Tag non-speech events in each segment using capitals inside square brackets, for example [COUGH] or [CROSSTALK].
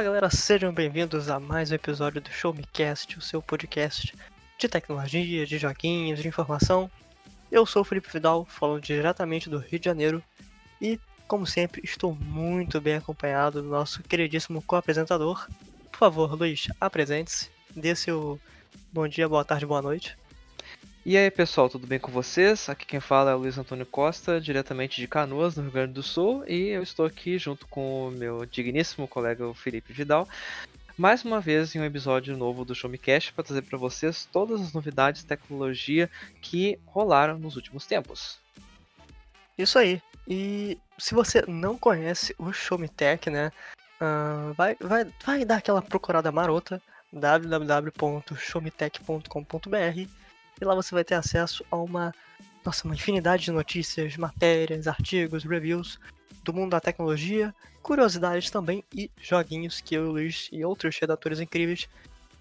Fala galera, sejam bem-vindos a mais um episódio do Show Me Cast, o seu podcast de tecnologia, de joguinhos, de informação. Eu sou o Felipe Vidal, falando diretamente do Rio de Janeiro e, como sempre, estou muito bem acompanhado do nosso queridíssimo co-apresentador. Por favor, Luiz, apresente-se, dê seu bom dia, boa tarde, boa noite. E aí pessoal, tudo bem com vocês? Aqui quem fala é o Luiz Antônio Costa, diretamente de Canoas, no Rio Grande do Sul, e eu estou aqui junto com o meu digníssimo colega Felipe Vidal, mais uma vez em um episódio novo do Show Me Cash para trazer para vocês todas as novidades de tecnologia que rolaram nos últimos tempos. Isso aí. E se você não conhece o Show Me Tech, né, uh, vai, vai, vai dar aquela procurada marota www.showmetech.com.br e lá você vai ter acesso a uma, nossa, uma infinidade de notícias, matérias, artigos, reviews do mundo da tecnologia, curiosidades também e joguinhos que eu, o Luiz e outros redatores incríveis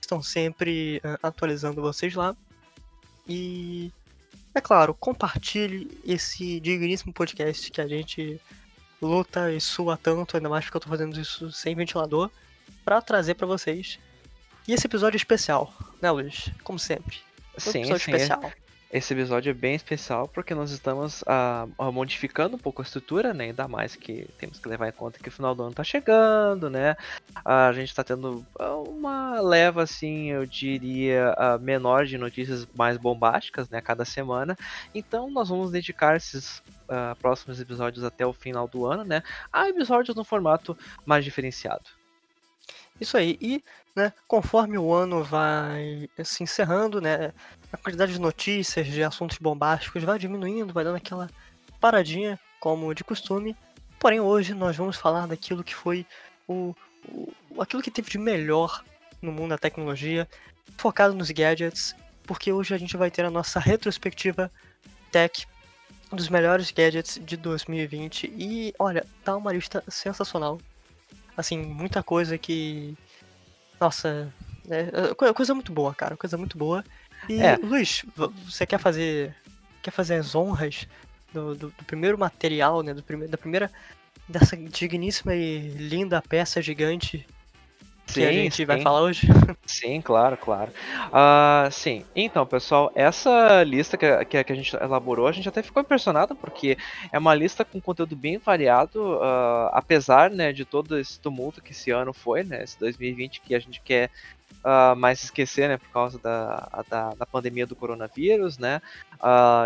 estão sempre uh, atualizando vocês lá. E é claro, compartilhe esse digníssimo podcast que a gente luta e sua tanto, ainda mais porque eu tô fazendo isso sem ventilador, para trazer para vocês. E esse episódio é especial, né, Luiz? Como sempre. Sim, sim. Especial. Esse episódio é bem especial porque nós estamos uh, modificando um pouco a estrutura, né? Ainda mais que temos que levar em conta que o final do ano tá chegando, né? A gente tá tendo uma leva, assim, eu diria, menor de notícias mais bombásticas, né? Cada semana. Então nós vamos dedicar esses próximos episódios até o final do ano, né? A episódios no formato mais diferenciado. Isso aí. E, né, conforme o ano vai se encerrando, né, a quantidade de notícias, de assuntos bombásticos vai diminuindo, vai dando aquela paradinha, como de costume. Porém, hoje nós vamos falar daquilo que foi o, o aquilo que teve de melhor no mundo da tecnologia, focado nos gadgets, porque hoje a gente vai ter a nossa retrospectiva tech dos melhores gadgets de 2020 e olha, tá uma lista sensacional assim, muita coisa que. Nossa, é, é coisa muito boa, cara, coisa muito boa. E, é. Luiz, você quer fazer. Quer fazer as honras do, do, do primeiro material, né? Do primeiro, da primeira. dessa digníssima e linda peça gigante que sim, a gente sim. vai falar hoje? [LAUGHS] Sim, claro, claro. Uh, sim, então, pessoal, essa lista que, que, que, a gente elaborou, a gente até ficou impressionado, porque é uma lista com conteúdo bem variado, uh, apesar né, de todo esse tumulto que esse ano foi, né, esse 2020 que a gente quer uh, mais esquecer, né, por causa da, da, da pandemia do coronavírus, né,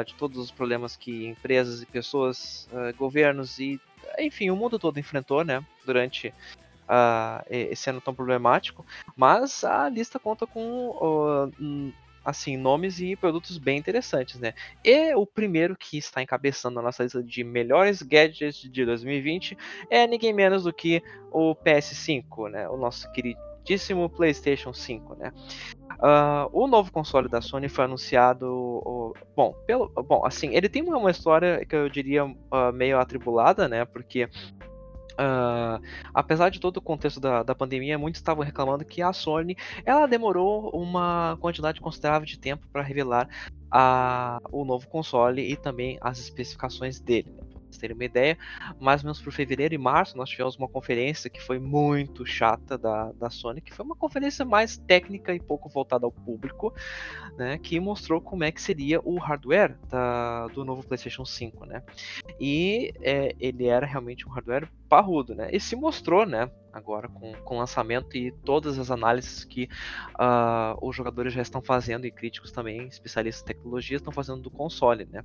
de todos os problemas que empresas e pessoas, governos e enfim, o mundo todo enfrentou, né, durante uh, esse ano tão problemático, mas a lista conta com uh, assim nomes e produtos bem interessantes, né? E o primeiro que está encabeçando a nossa lista de melhores gadgets de 2020 é ninguém menos do que o PS5, né? O nosso queridíssimo PlayStation 5, né? Uh, o novo console da Sony foi anunciado, uh, bom, pelo, bom, assim, ele tem uma, história que eu diria uh, meio atribulada, né? Porque Uh, apesar de todo o contexto da, da pandemia, muitos estavam reclamando que a Sony ela demorou uma quantidade considerável de tempo para revelar a, o novo console e também as especificações dele. Vocês terem uma ideia, mais ou menos por fevereiro e março nós tivemos uma conferência que foi muito chata da, da Sony, que foi uma conferência mais técnica e pouco voltada ao público, né, que mostrou como é que seria o hardware da, do novo PlayStation 5, né? E é, ele era realmente um hardware parrudo, né? E se mostrou, né? Agora com, com o lançamento e todas as análises que uh, os jogadores já estão fazendo e críticos também, especialistas em tecnologia, estão fazendo do console, né?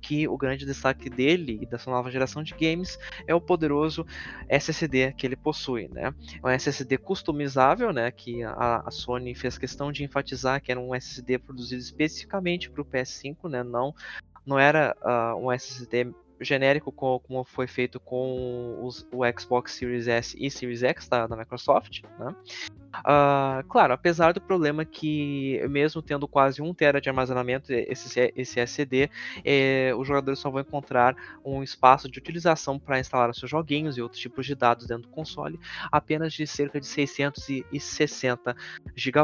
Que o grande destaque dele e dessa nova geração de games é o poderoso SSD que ele possui, né? É um SSD customizável, né? Que a, a Sony fez questão de enfatizar que era um SSD produzido especificamente para o PS5, né? Não não era uh, um SSD genérico como foi feito com os, o Xbox Series S e Series X da, da Microsoft, né? Uh, claro, apesar do problema que, mesmo tendo quase 1 tera de armazenamento, esse, esse SSD, é, os jogadores só vão encontrar um espaço de utilização para instalar seus joguinhos e outros tipos de dados dentro do console, apenas de cerca de 660 GB.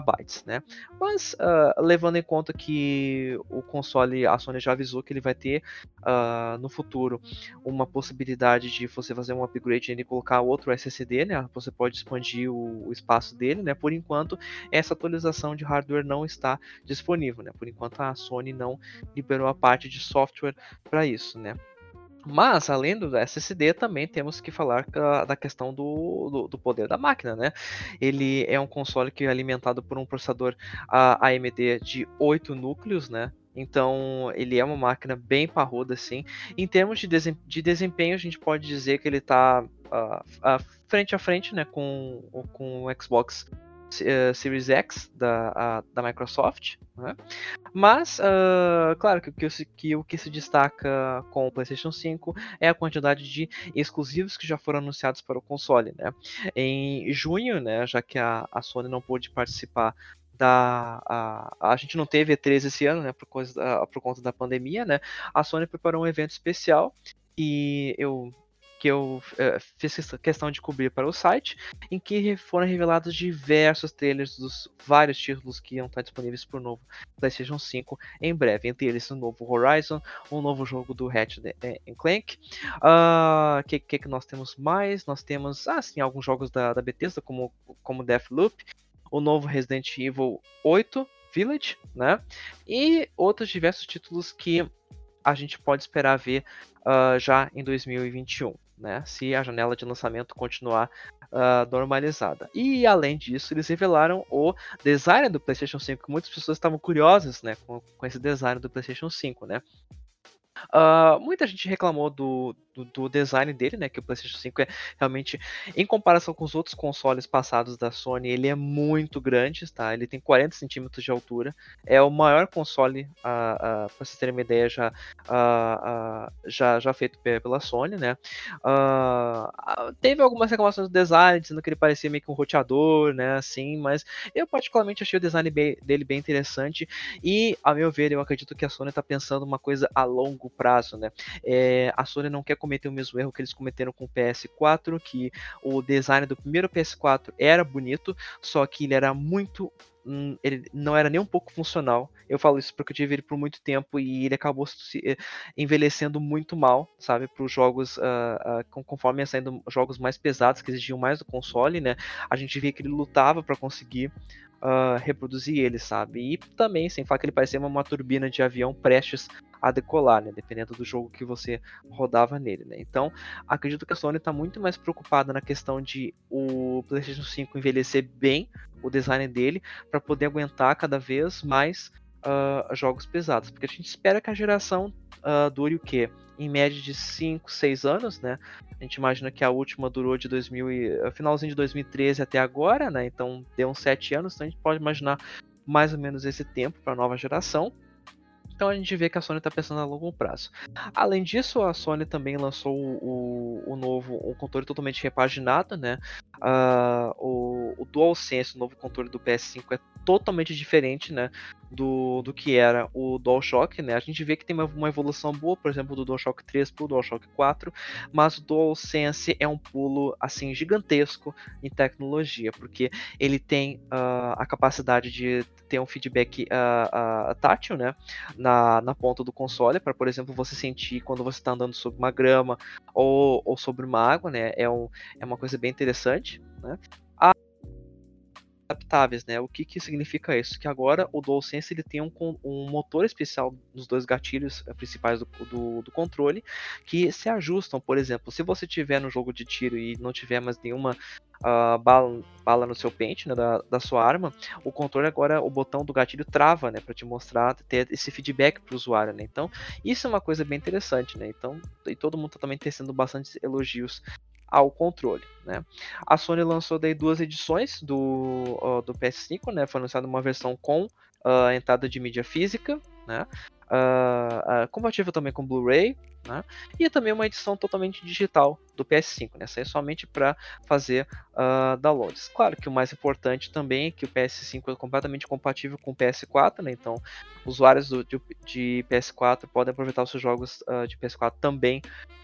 Né? Mas, uh, levando em conta que o console, a Sony já avisou que ele vai ter uh, no futuro uma possibilidade de você fazer um upgrade e colocar outro SSD, né? você pode expandir o, o espaço dele, né? Por enquanto, essa atualização de hardware não está disponível, né? Por enquanto, a Sony não liberou a parte de software para isso, né? Mas, além do SSD, também temos que falar da questão do, do, do, poder da máquina, né? Ele é um console que é alimentado por um processador AMD de 8 núcleos, né? Então, ele é uma máquina bem parruda, assim. Em termos de, de desempenho, a gente pode dizer que ele está uh, uh, frente a frente né, com, com o Xbox uh, Series X da, da Microsoft. Né? Mas, uh, claro que, que, que, o que se destaca com o PlayStation 5 é a quantidade de exclusivos que já foram anunciados para o console. Né? Em junho, né, já que a, a Sony não pôde participar da a, a gente não teve E3 esse ano, né, por, coisa, por conta da pandemia, né? A Sony preparou um evento especial e eu que eu uh, fiz questão de cobrir para o site, em que foram revelados diversos trailers dos vários títulos que iam estar disponíveis para o novo PlayStation 5 em breve. Entre eles, um novo Horizon, um novo jogo do Ratchet Clank. O uh, ah, que, que, que nós temos mais? Nós temos, ah, sim, alguns jogos da, da Bethesda, como, como Deathloop, o novo Resident Evil 8 Village, né? E outros diversos títulos que a gente pode esperar ver uh, já em 2021 né? Se a janela de lançamento continuar uh, normalizada. E além disso, eles revelaram o design do PlayStation 5. Muitas pessoas estavam curiosas, né, com, com esse design do PlayStation 5, né? Uh, muita gente reclamou do, do, do, design dele, né? Que o PlayStation 5 é realmente, em comparação com os outros consoles passados da Sony, ele é muito grande, tá? Ele tem 40 centímetros de altura. É o maior console, para vocês terem uma ideia, já, já, já feito pela Sony, né? teve algumas reclamações do design, dizendo que ele parecia meio que um roteador, né? Assim, mas eu particularmente achei o design bem, dele bem interessante. E, a meu ver, eu acredito que a Sony está pensando uma coisa a longo prazo, né? É, a Sony não quer cometer o mesmo erro que eles cometeram com o PS4, que o design do primeiro PS4 era bonito, só que ele era muito hum, ele não era nem um pouco funcional. Eu falo isso porque eu tive ele por muito tempo e ele acabou se eh, envelhecendo muito mal, sabe, para os jogos, uh, uh, conforme ia saindo jogos mais pesados que exigiam mais do console, né? A gente via que ele lutava para conseguir uh, reproduzir ele, sabe? E também, sem falar que ele parecia uma, uma turbina de avião prestes a decolar, né? Dependendo do jogo que você rodava nele, né? Então, acredito que a Sony está muito mais preocupada na questão de o PlayStation 5 envelhecer bem o design dele para poder aguentar cada vez mais uh, jogos pesados, porque a gente espera que a geração uh, dure o quê? Em média de 5, 6 anos, né? A gente imagina que a última durou de 2000 e, finalzinho de 2013 até agora, né? Então deu uns 7 anos, então a gente pode imaginar mais ou menos esse tempo para a nova geração. Então a gente vê que a Sony está pensando a longo prazo. Além disso, a Sony também lançou o, o novo, um controle totalmente repaginado, né? Uh, o, o DualSense, o novo controle do PS5, é totalmente diferente, né? Do, do que era o DualShock, né? A gente vê que tem uma, evolução boa, por exemplo, do DualShock 3 para o DualShock 4, mas o DualSense é um pulo assim gigantesco em tecnologia, porque ele tem uh, a capacidade de ter um feedback uh, uh, tátil, né? Na, na ponta do console, para, por exemplo, você sentir quando você está andando sobre uma grama ou, ou sobre uma água, né? É, um, é uma coisa bem interessante, né? Adaptáveis, né? O que, que significa isso? Que agora o DualSense ele tem um, um motor especial nos dois gatilhos eh, principais do, do, do, controle que se ajustam. Por exemplo, se você tiver no jogo de tiro e não tiver mais nenhuma uh, bala, bala no seu pente, né, da, da sua arma, o controle agora, o botão do gatilho trava, né, para te mostrar, ter esse feedback para o usuário, né. Então, isso é uma coisa bem interessante, né. Então, e todo mundo está também tecendo bastante elogios ao controle. Né? A Sony lançou daí duas edições do, do PS5, né? foi lançada uma versão com uh, entrada de mídia física, né? Uh, uh, compatível também com Blu-ray, né? e também uma edição totalmente digital do PS5, né? Essa é somente para fazer uh, downloads. Claro que o mais importante também é que o PS5 é completamente compatível com o PS4, né? Então, usuários do, de, de, PS4 podem aproveitar os seus jogos de PS4 também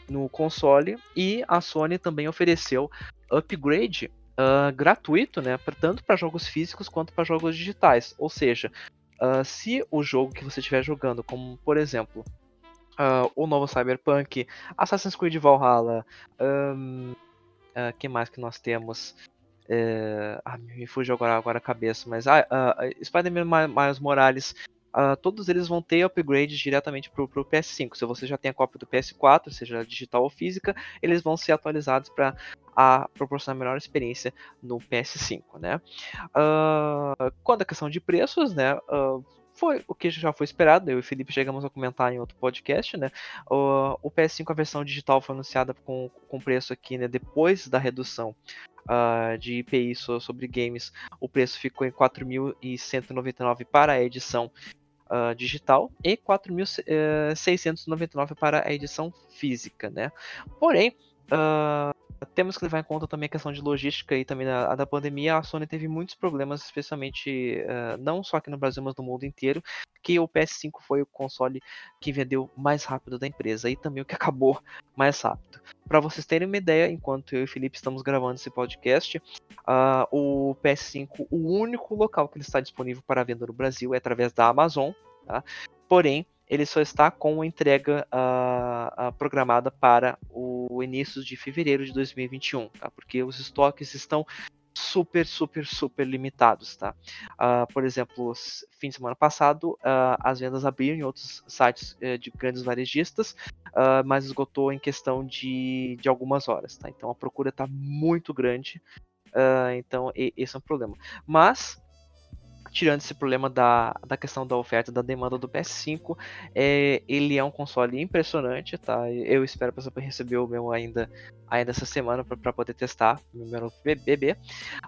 no console. E a Sony também ofereceu upgrade uh, gratuito, né? Tanto para jogos físicos quanto para jogos digitais. Ou seja, se o jogo que você estiver jogando, como por exemplo uh, o novo Cyberpunk, Assassin's Creed Valhalla, um, uh, que mais que nós temos? Uh, ah, me fugiu agora, agora a cabeça, mas ah, uh, Spider-Man Miles Morales, uh, todos eles vão ter upgrades diretamente para o PS5. Se você já tem a cópia do PS4, seja digital ou física, eles vão ser atualizados para proporcionar melhor experiência no PS5, né? Uh, quanto à questão de preços, né? Uh, foi o que já foi esperado. Eu e o Felipe chegamos a comentar em outro podcast, né? O, o PS5, a versão digital, foi anunciada com, com preço aqui, né? Depois da redução uh, de IPI sobre games, o preço ficou em 4.199 para a edição Uh, digital e 4.699 para a edição física, né? Porém, uh, temos que levar em conta também a questão de logística e também a, da pandemia. A Sony teve muitos problemas, especialmente uh, não só aqui no Brasil, mas no mundo inteiro, que o PS5 foi o console que vendeu mais rápido da empresa e também o que [LAUGHS] acabou mais rápido. Para vocês terem uma ideia, enquanto eu e o Felipe estamos gravando esse podcast, uh, o PS5, o único local que ele está disponível para venda no Brasil é através da Amazon. Tá? Porém, ele só está com entrega uh, uh, programada para o início de fevereiro de 2021, tá? Porque os estoques estão super, super, super limitados, tá? Uh, por exemplo, fim de semana passado, as vendas abriram em outros sites uh, de grandes varejistas, mas esgotou em questão de, de algumas horas, tá? Então a procura está muito grande, então esse é um problema. Mas tirando esse problema da, da questão da oferta da demanda do PS5, é, ele é um console impressionante, tá? Eu espero para receber o meu ainda, ainda essa semana para poder testar meu novo bebê.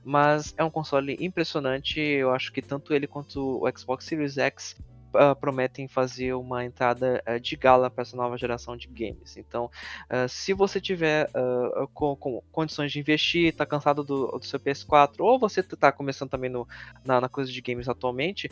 Mas é um console impressionante, eu acho que tanto ele quanto o Xbox Series X uh, prometem fazer uma entrada uh, de gala para essa nova geração de games. Então, uh, se você tiver com, com, condições de investir, está cansado do, do, seu PS4, ou você está começando também no, na, na, coisa de games atualmente,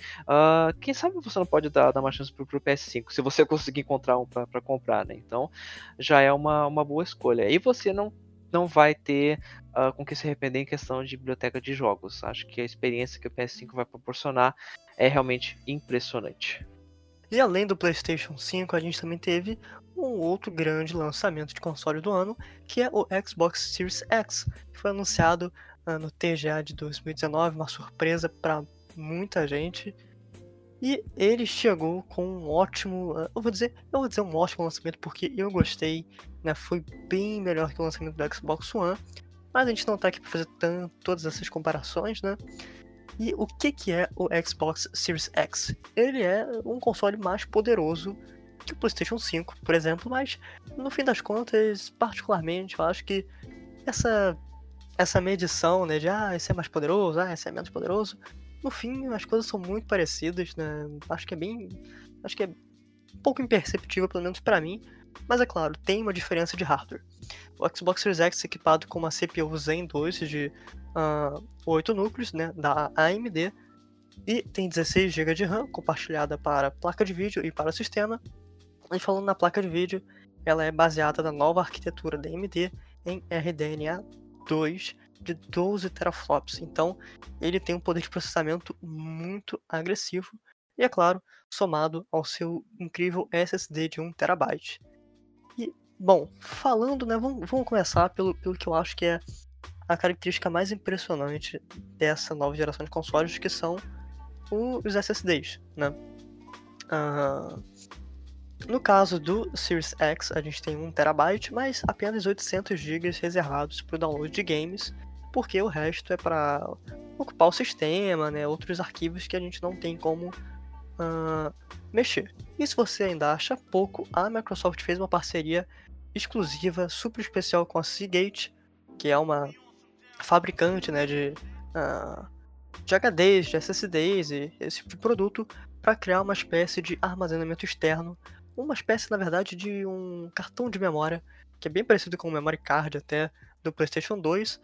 quem sabe você não pode dar, dar uma chance para o PS5, se você [LAUGHS] conseguir encontrar um para comprar, né? Então, já é uma, uma boa escolha. E você não não vai ter uh, com que se arrepender em questão de biblioteca de jogos. Acho que a experiência que o PS5 vai proporcionar é realmente impressionante. E além do PlayStation 5, a gente também teve um outro grande lançamento de console do ano, que é o Xbox Series X, que foi anunciado uh, no TGA de 2019, uma surpresa para muita gente. E ele chegou com um ótimo, uh, eu vou dizer, eu vou dizer um ótimo lançamento porque eu gostei, né? Foi bem melhor que o lançamento do Xbox One, mas a gente não tá aqui para fazer tanto, todas essas comparações, né? E o que, que é o Xbox Series X? Ele é um console mais poderoso que o PlayStation 5, por exemplo, mas no fim das contas, particularmente, eu acho que essa essa medição, né, de ah, esse é mais poderoso, ah, esse é menos poderoso, no fim as coisas são muito parecidas, né? Acho que é bem, acho que é um pouco imperceptível, pelo menos para mim, mas é claro, tem uma diferença de hardware. O Xbox Series X é equipado com uma CPU Zen 2 de uh, ah, 8 núcleos né, da AMD e tem 16 GB de RAM compartilhada para placa de vídeo e para sistema. E falando na placa de vídeo, ela é baseada na nova arquitetura da AMD em RDNA 2 de 12 teraflops. Então, ele tem um poder de processamento muito agressivo e, é claro, somado ao seu incrível SSD de 1 terabyte. E, bom, falando, né, vamos, vamos começar pelo, pelo que eu acho que é a característica mais impressionante dessa nova geração de consoles, que são os SSDs, né? Uh, no caso do Series X, a gente tem 1TB, mas apenas 800 GB reservados para o download de games, porque o resto é para ocupar o sistema, né, outros arquivos que a gente não tem como uh, mexer. E se você ainda acha pouco, a Microsoft fez uma parceria exclusiva, super especial com a Seagate, que é uma fabricante né, de, uh, de HDs, de SSDs e esse tipo de produto, para criar uma espécie de armazenamento externo, uma espécie, na verdade, de um cartão de memória, que é bem parecido com o memory card até do PlayStation 2,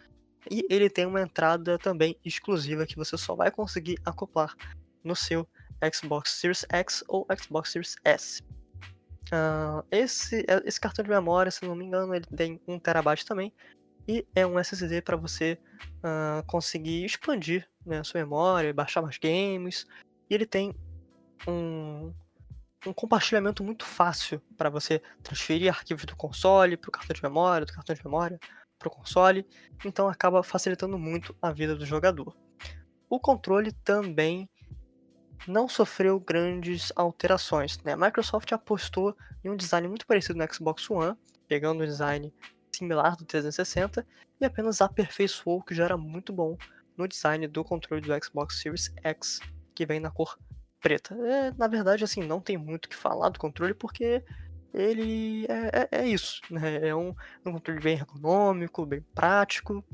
e ele tem uma entrada também exclusiva que você só vai conseguir acoplar no seu Xbox Series X ou Xbox Series S. Uh, esse, esse cartão de memória, se não me engano, ele tem 1 terabyte também, e é um SSD para você uh, conseguir expandir né, a sua memória, baixar mais games, e ele tem um, um compartilhamento muito fácil para você transferir arquivos do console para o cartão de memória, do cartão de memória para o console, então acaba facilitando muito a vida do jogador. O controle também não sofreu grandes alterações. Né? A Microsoft apostou em um design muito parecido no Xbox One, pegando um design similar do 360 e apenas aperfeiçoou o que já era muito bom no design do controle do Xbox Series X, que vem na cor preta. É, na verdade, assim, não tem muito o que falar do controle porque ele é, é, é isso, né? É um, um controle bem ergonômico, bem prático.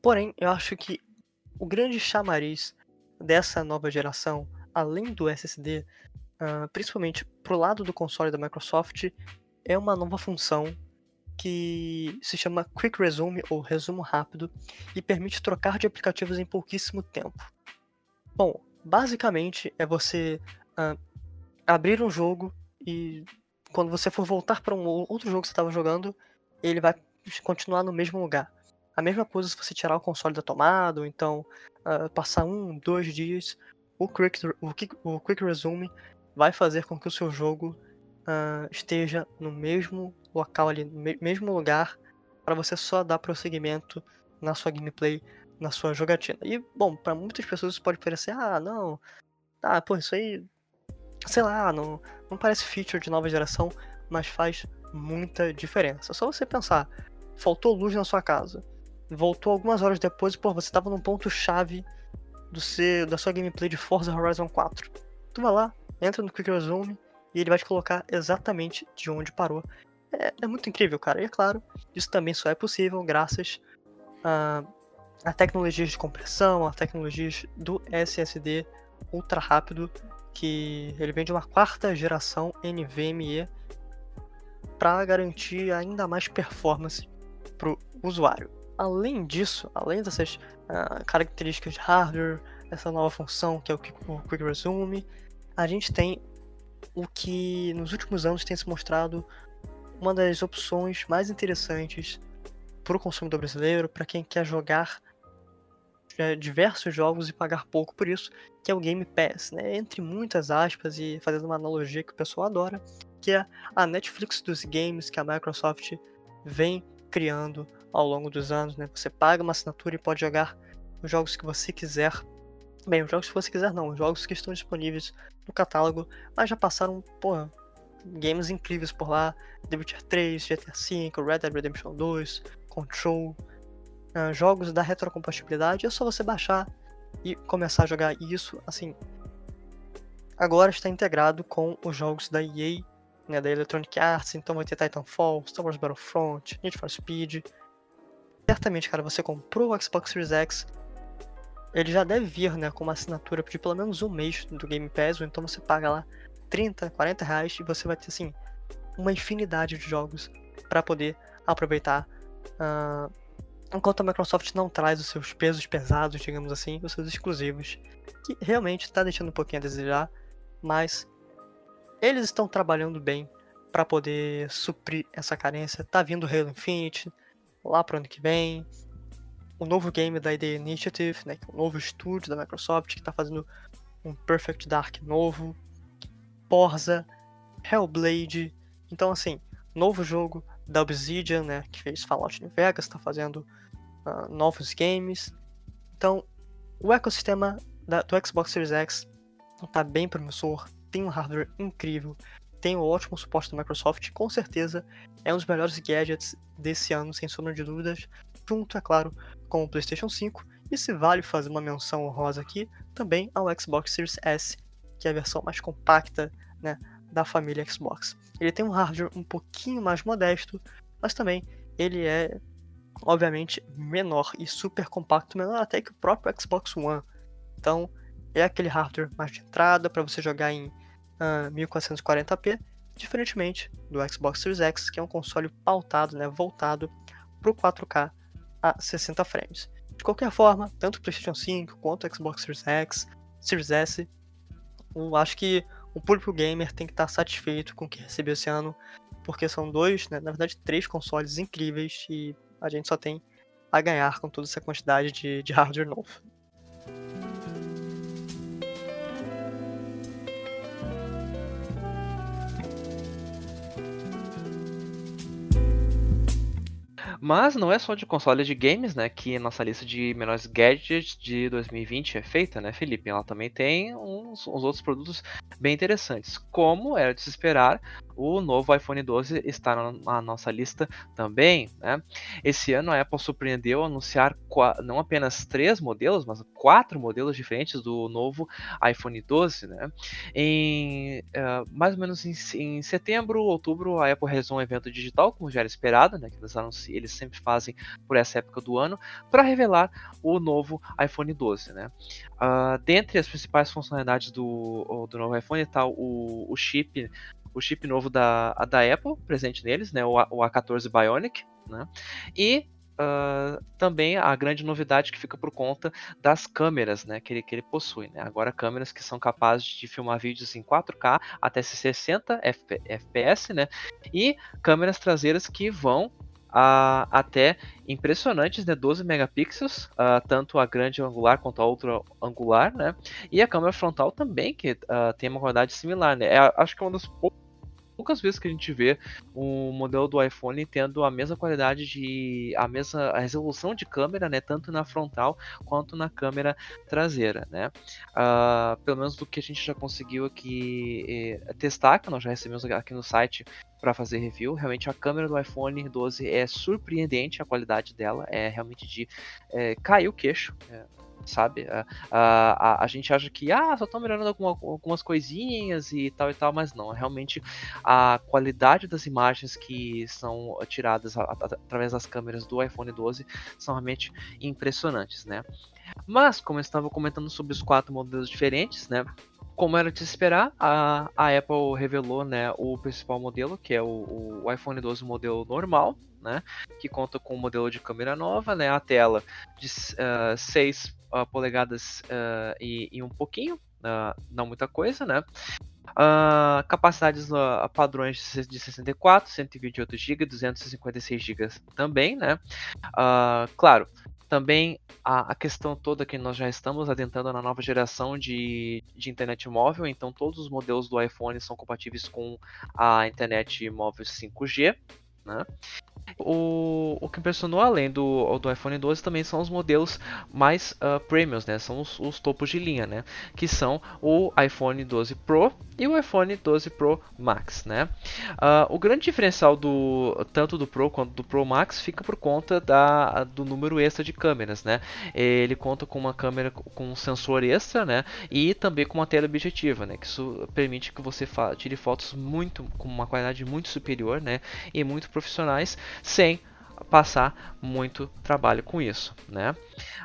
Porém, eu acho que o grande chamariz dessa nova geração, além do SSD, uh, ah, principalmente pro lado do console da Microsoft, é uma nova função que se chama Quick Resume ou resumo rápido e permite trocar de aplicativos em pouquíssimo tempo. Bom, basicamente é você uh, abrir um jogo e quando você for voltar para um outro jogo que você estava jogando, ele vai continuar no mesmo lugar. A mesma coisa se você tirar o console da tomada, ou então uh, passar um, dois dias, o quick, o, quick, o quick Resume vai fazer com que o seu jogo uh, esteja no mesmo local ali, no mesmo lugar, para você só dar prosseguimento na sua gameplay, na sua jogatina. E, bom, para muitas pessoas isso pode parecer, ah, não, ah, pô, isso aí, sei lá, não, não parece feature de nova geração, mas faz muita diferença. Só você pensar, faltou luz na sua casa, voltou algumas horas depois e, pô, você tava num ponto-chave do seu, da sua gameplay de Forza Horizon 4. Tu vai lá, entra no Quick Resume e ele vai te colocar exatamente de onde parou. É, é muito incrível, cara. E é claro, isso também só é possível graças a, a tecnologias de compressão, a tecnologias do SSD ultra rápido, que ele vem de uma quarta geração NVMe para garantir ainda mais performance para o usuário. Além disso, além dessas uh, características de hardware, essa nova função que é o Quick Resume, a gente tem o que nos últimos anos tem se mostrado uma das opções mais interessantes para o consumidor brasileiro, para quem quer jogar é, diversos jogos e pagar pouco por isso, que é o Game Pass, né? Entre muitas aspas e fazendo uma analogia que o pessoal adora, que é a Netflix dos games que a Microsoft vem criando ao longo dos anos, né? Você paga uma assinatura e pode jogar os jogos que você quiser. Bem, os jogos que você quiser não, os jogos que estão disponíveis no catálogo, mas já passaram, porra, games incríveis por lá, The Witcher 3, GTA V, Red Dead Redemption 2, Control, uh, jogos da retrocompatibilidade, é só você baixar e começar a jogar. Isso, assim, agora está integrado com os jogos da EA, né, da Electronic Arts, então vai ter Titanfall, Star Wars Battlefront, Need for Speed, certamente, cara, você comprou o Xbox Series X, ele já deve vir, né, com uma assinatura de pelo menos um mês do Game Pass, ou então você paga lá 30, 40 reais e você vai ter, assim, uma infinidade de jogos para poder aproveitar. Uh, enquanto a Microsoft não traz os seus pesos pesados, digamos assim, os seus exclusivos, que realmente está deixando um pouquinho a desejar, mas eles estão trabalhando bem para poder suprir essa carência. Tá vindo Halo Infinite, lá para o ano que vem. O novo game da ID Initiative, né, que é um novo estúdio da Microsoft que está fazendo um Perfect Dark novo. Forza, Hellblade. Então, assim, novo jogo da Obsidian, né, que fez Fallout New Vegas, está fazendo uh, novos games. Então, o ecossistema da, do Xbox Series X está bem promissor, tem um hardware incrível, tem um ótimo suporte da Microsoft, com certeza é um dos melhores gadgets desse ano, sem sombra de dúvidas, junto, é claro, com o PlayStation 5. E se vale fazer uma menção honrosa aqui, também ao Xbox Series S, que é a versão mais compacta né, da família Xbox. Ele tem um hardware um pouquinho mais modesto, mas também ele é, obviamente, menor e super compacto, menor até que o próprio Xbox One. Então, é aquele hardware mais de entrada para você jogar em uh, 1440p, diferentemente do Xbox Series X, que é um console pautado, né, voltado para o 4K a 60 frames. De qualquer forma, tanto o PlayStation 5 quanto o Xbox Series X, Series S, eu acho que o público gamer tem que estar satisfeito com o que recebeu esse ano, porque são dois, né, na verdade três consoles incríveis e a gente só tem a ganhar com toda essa quantidade de, de hardware novo. Mas não é só de consoles de games, né, que nossa lista de melhores gadgets de 2020 é feita, né, Felipe? Ela também tem uns, uns outros produtos bem interessantes. Como era de se esperar, o novo iPhone 12 está na nossa lista também. Né? Esse ano a Apple surpreendeu ao anunciar não apenas três modelos, mas quatro modelos diferentes do novo iPhone 12. Né? Em uh, mais ou menos em, em, setembro, outubro, a Apple realizou um evento digital, como já era esperado, né? que eles, eles sempre fazem por essa época do ano, para revelar o novo iPhone 12. Né? Uh, dentre as principais funcionalidades do, do novo iPhone está o, o chip o chip novo da, da Apple presente neles, né, o, o A14 Bionic, né, e uh, também a grande novidade que fica por conta das câmeras né, que, ele, que ele possui. Né, agora câmeras que são capazes de filmar vídeos em 4K até 60 FPS, né, e câmeras traseiras que vão a, até impressionantes, né? 12 megapixels, uh, tanto a grande angular quanto a outra angular, né? E a câmera frontal também, que uh, tem uma qualidade similar, né? É, acho que é uma das poucas vezes que a gente vê um modelo do iPhone tendo a mesma qualidade de a mesma a resolução de câmera, né, tanto na frontal quanto na câmera traseira, né? Uh, pelo menos do que a gente já conseguiu aqui eh, testar, que nós já recebemos aqui no site para fazer review. Realmente a câmera do iPhone 12 é surpreendente, a qualidade dela é realmente de é, cair o queixo. É, sabe? A, a, a, gente acha que ah, só estão melhorando alguma, algumas coisinhas e tal e tal, mas não. Realmente a qualidade das imagens que são tiradas a, através das câmeras do iPhone 12 são realmente impressionantes, né? Mas, como eu estava comentando sobre os quatro modelos diferentes, né? Como era de se esperar, a, a Apple revelou né, o principal modelo, que é o, o iPhone 12 modelo normal, né, que conta com um modelo de câmera nova, né, a tela de uh, 6 uh, polegadas uh, e, e, um pouquinho, uh, não muita coisa, né? Capacidades padrões de 64, 128 GB, 256 GB também, né? Claro, também a, a, questão toda que nós já estamos adentrando na nova geração de, de internet móvel, então todos os modelos do iPhone são compatíveis com a internet móvel 5G, né? O, o que impressionou além do, do iPhone 12 também são os modelos mais uh, premiums, né? São os, os, topos de linha, né? Que são o iPhone 12 Pro e o iPhone 12 Pro Max, né? Uh, o grande diferencial do tanto do Pro quanto do Pro Max fica por conta da, do número extra de câmeras, né? Ele conta com uma câmera com um sensor extra, né? E também com uma tela objetiva, né? Que isso permite que você tire fotos muito com uma qualidade muito superior, né? E muito profissionais sem passar muito trabalho com isso, né?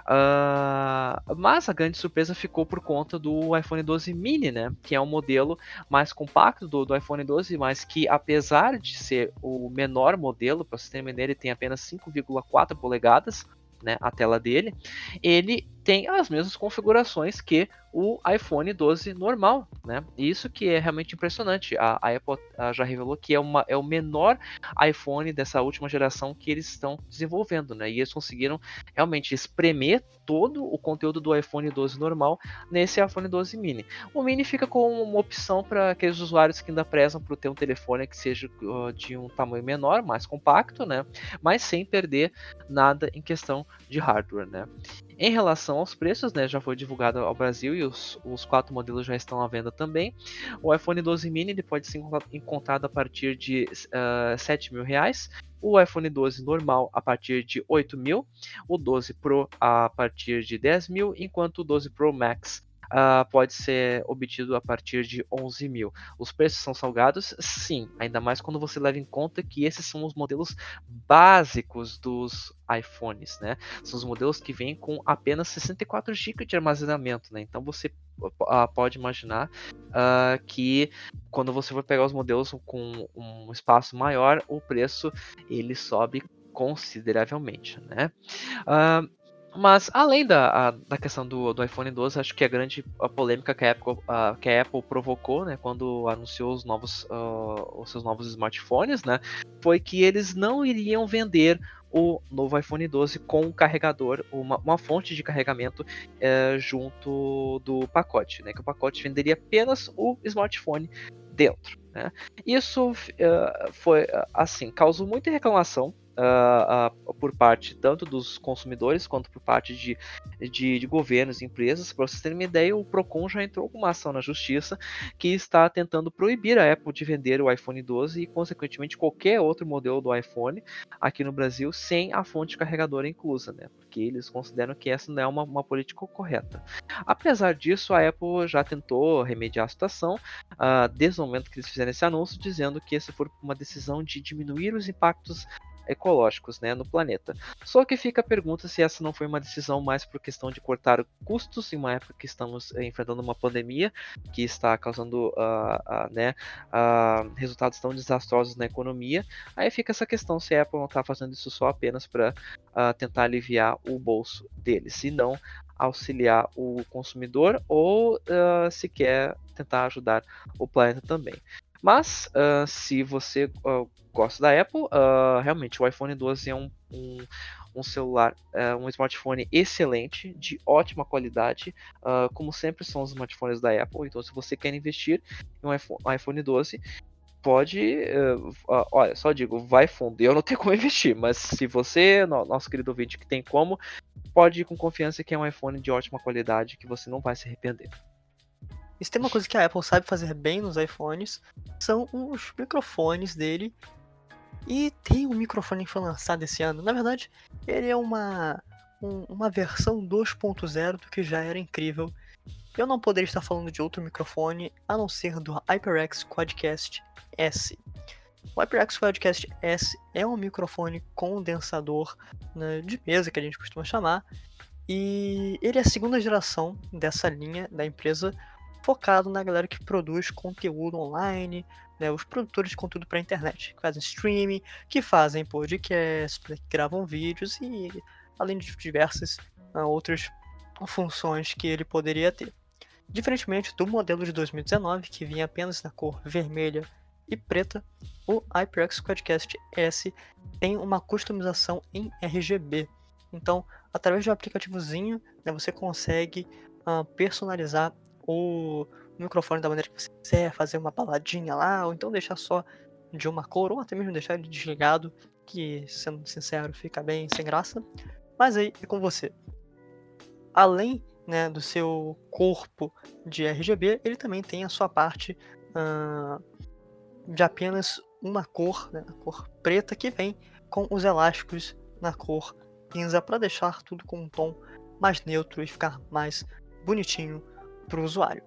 Uh, mas a grande surpresa ficou por conta do iPhone 12 mini, né? Que é um modelo mais compacto do, do iPhone 12, mas que apesar de ser o menor modelo, para você ter uma ideia, ele tem apenas 5,4 polegadas, né, a tela dele, ele tem as mesmas configurações que o iPhone 12 normal, né? Isso que é realmente impressionante. A, a Apple já revelou que é, uma, é o menor iPhone dessa última geração que eles estão desenvolvendo, né? E eles conseguiram realmente espremer todo o conteúdo do iPhone 12 normal nesse iPhone 12 mini. O mini fica como uma opção para aqueles usuários que ainda prezam por ter um telefone que seja uh, de um tamanho menor, mais compacto, né? Mas sem perder nada em questão de hardware, né? Em relação aos preços, né, já foi divulgado ao Brasil e os, os quatro modelos já estão à venda também. O iPhone 12 mini ele pode ser encontrado a partir de uh, ah, 7 mil reais. O iPhone 12 normal a partir de 8 mil. O 12 Pro a partir de 10 mil. Enquanto o 12 Pro Max uh, pode ser obtido a partir de 11 mil. Os preços são salgados? Sim, ainda mais quando você leva em conta que esses são os modelos básicos dos iPhones, né? São os modelos que vêm com apenas 64 GB de armazenamento, né? Então você uh, pode imaginar uh, que quando você for pegar os modelos com um espaço maior, o preço ele sobe consideravelmente, né? Uh, mas além da, a, da questão do, do, iPhone 12, acho que a grande a polêmica que a, Apple, a, que a Apple provocou, né, quando anunciou os novos, uh, os seus novos smartphones, né, foi que eles não iriam vender o novo iPhone 12 com um carregador, uma, uma fonte de carregamento é, junto do pacote, né, que o pacote venderia apenas o smartphone dentro. Né. Isso uh, foi assim, causou muita reclamação uh, uh, por parte tanto dos consumidores quanto por parte de, de, de governos e empresas. Para vocês terem uma ideia, o Procon já entrou com uma ação na justiça que está tentando proibir a Apple de vender o iPhone 12 e, consequentemente, qualquer outro modelo do iPhone aqui no Brasil sem a fonte carregadora inclusa, né? Porque eles consideram que essa não é uma, uma política correta. Apesar disso, a Apple já tentou remediar a situação uh, desde o momento que eles fizeram esse anúncio, dizendo que essa foi uma decisão de diminuir os impactos ecológicos né, no planeta. Só que fica a pergunta se essa não foi uma decisão mais por questão de cortar custos em uma época que estamos eh, enfrentando uma pandemia que está causando uh, uh, né, uh, resultados tão desastrosos na economia. Aí fica essa questão se a Apple não está fazendo isso só apenas para tentar aliviar o bolso deles, e não auxiliar o consumidor ou se quer tentar ajudar o planeta também. Mas, uh, se você uh, gosta da Apple, uh, realmente o iPhone 12 é um, um, um celular, um smartphone excelente, de ótima qualidade, como sempre são os smartphones da Apple. Então, se você quer investir em um iPhone, um iPhone 12, pode. Olha, só digo, vai fundo. Eu não tenho como [LAUGHS] investir, mas se você, no, nosso querido ouvinte, que tem como, pode ir com confiança que é um iPhone de ótima qualidade que você não vai se arrepender. E se tem uma coisa que a Apple sabe fazer bem nos iPhones, são os microfones dele. E tem um microfone que foi lançado esse ano. Na verdade, ele é uma, um, uma versão 2.0 do que já era incrível. Eu não poderia estar falando de outro microfone a não ser do HyperX Quadcast S. O HyperX Quadcast S é um microfone condensador né, de mesa que a gente costuma chamar. E ele é a segunda geração dessa linha da empresa, focado na galera que produz conteúdo online, né, os produtores de conteúdo para internet, que fazem streaming, que fazem podcast, que gravam vídeos e além de diversas uh, outras funções que ele poderia ter. Diferentemente do modelo de 2019, que vinha apenas na cor vermelha e preta, o HyperX Quadcast S tem uma customização em RGB. Então, através de um aplicativozinho, né, você consegue uh, personalizar o microfone da maneira que você quiser, fazer uma baladinha lá, ou então deixar só de uma cor, ou até mesmo deixar ele desligado, que, sendo sincero, fica bem sem graça. Mas aí é com você. Além né, do seu corpo de RGB, ele também tem a sua parte uh, de apenas uma cor, né, a cor preta, que vem com os elásticos na cor cinza para deixar tudo com um tom mais neutro e ficar mais bonitinho para o usuário.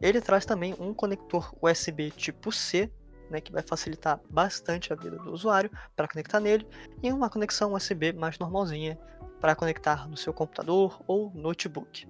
Ele traz também um conector USB tipo C, né, que vai facilitar bastante a vida do usuário para conectar nele, e uma conexão USB mais normalzinha para conectar no seu computador ou notebook.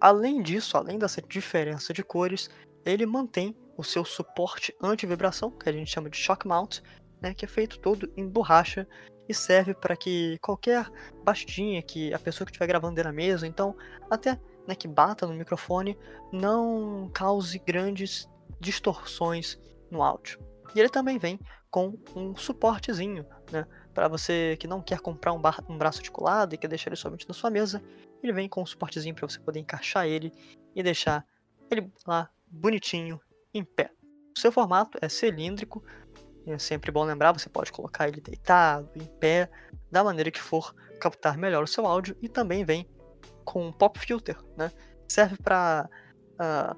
Além disso, além dessa diferença de cores, ele mantém o seu suporte anti-vibração, que a gente chama de shock mount, né, que é feito todo em borracha e serve para que qualquer batidinha que a pessoa que estiver gravando na mesa, então até né, que bata no microfone não cause grandes distorções no áudio. E ele também vem com um suportezinho, né, para você que não quer comprar um, um braço articulado e quer deixar ele somente na sua mesa, ele vem com um suportezinho para você poder encaixar ele e deixar ele lá bonitinho em pé. O seu formato é cilíndrico, é sempre bom lembrar, você pode colocar ele deitado, em pé, da maneira que for captar melhor o seu áudio e também vem com pop filter, né? Serve para uh, ah,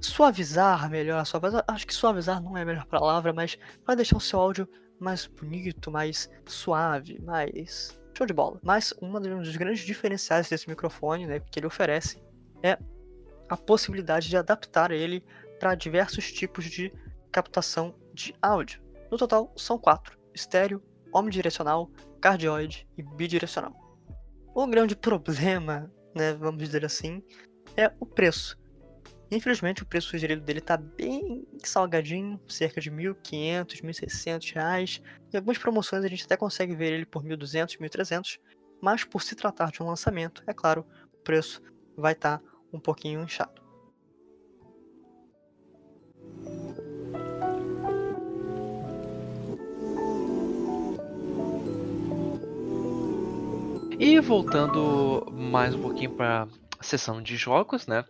suavizar melhor a sua voz. Acho que suavizar não é a melhor palavra, mas vai deixar o seu áudio mais bonito, mais suave, mais show de bola. Mas uma dos grandes diferenciais desse microfone, né, que ele oferece, é a possibilidade de adaptar ele para diversos tipos de captação de áudio. No total, são quatro: estéreo, omnidirecional, cardioide e bidirecional. O grande problema, né, vamos dizer assim, é o preço. Infelizmente, o preço sugerido dele está bem salgadinho, cerca de 1.500, 1.600 reais. Em algumas promoções a gente até consegue ver ele por 1.200, 1.300, mas por se tratar de um lançamento, é claro, o preço vai estar tá um pouquinho inchado. E voltando mais um pouquinho para a sessão de jogos, né?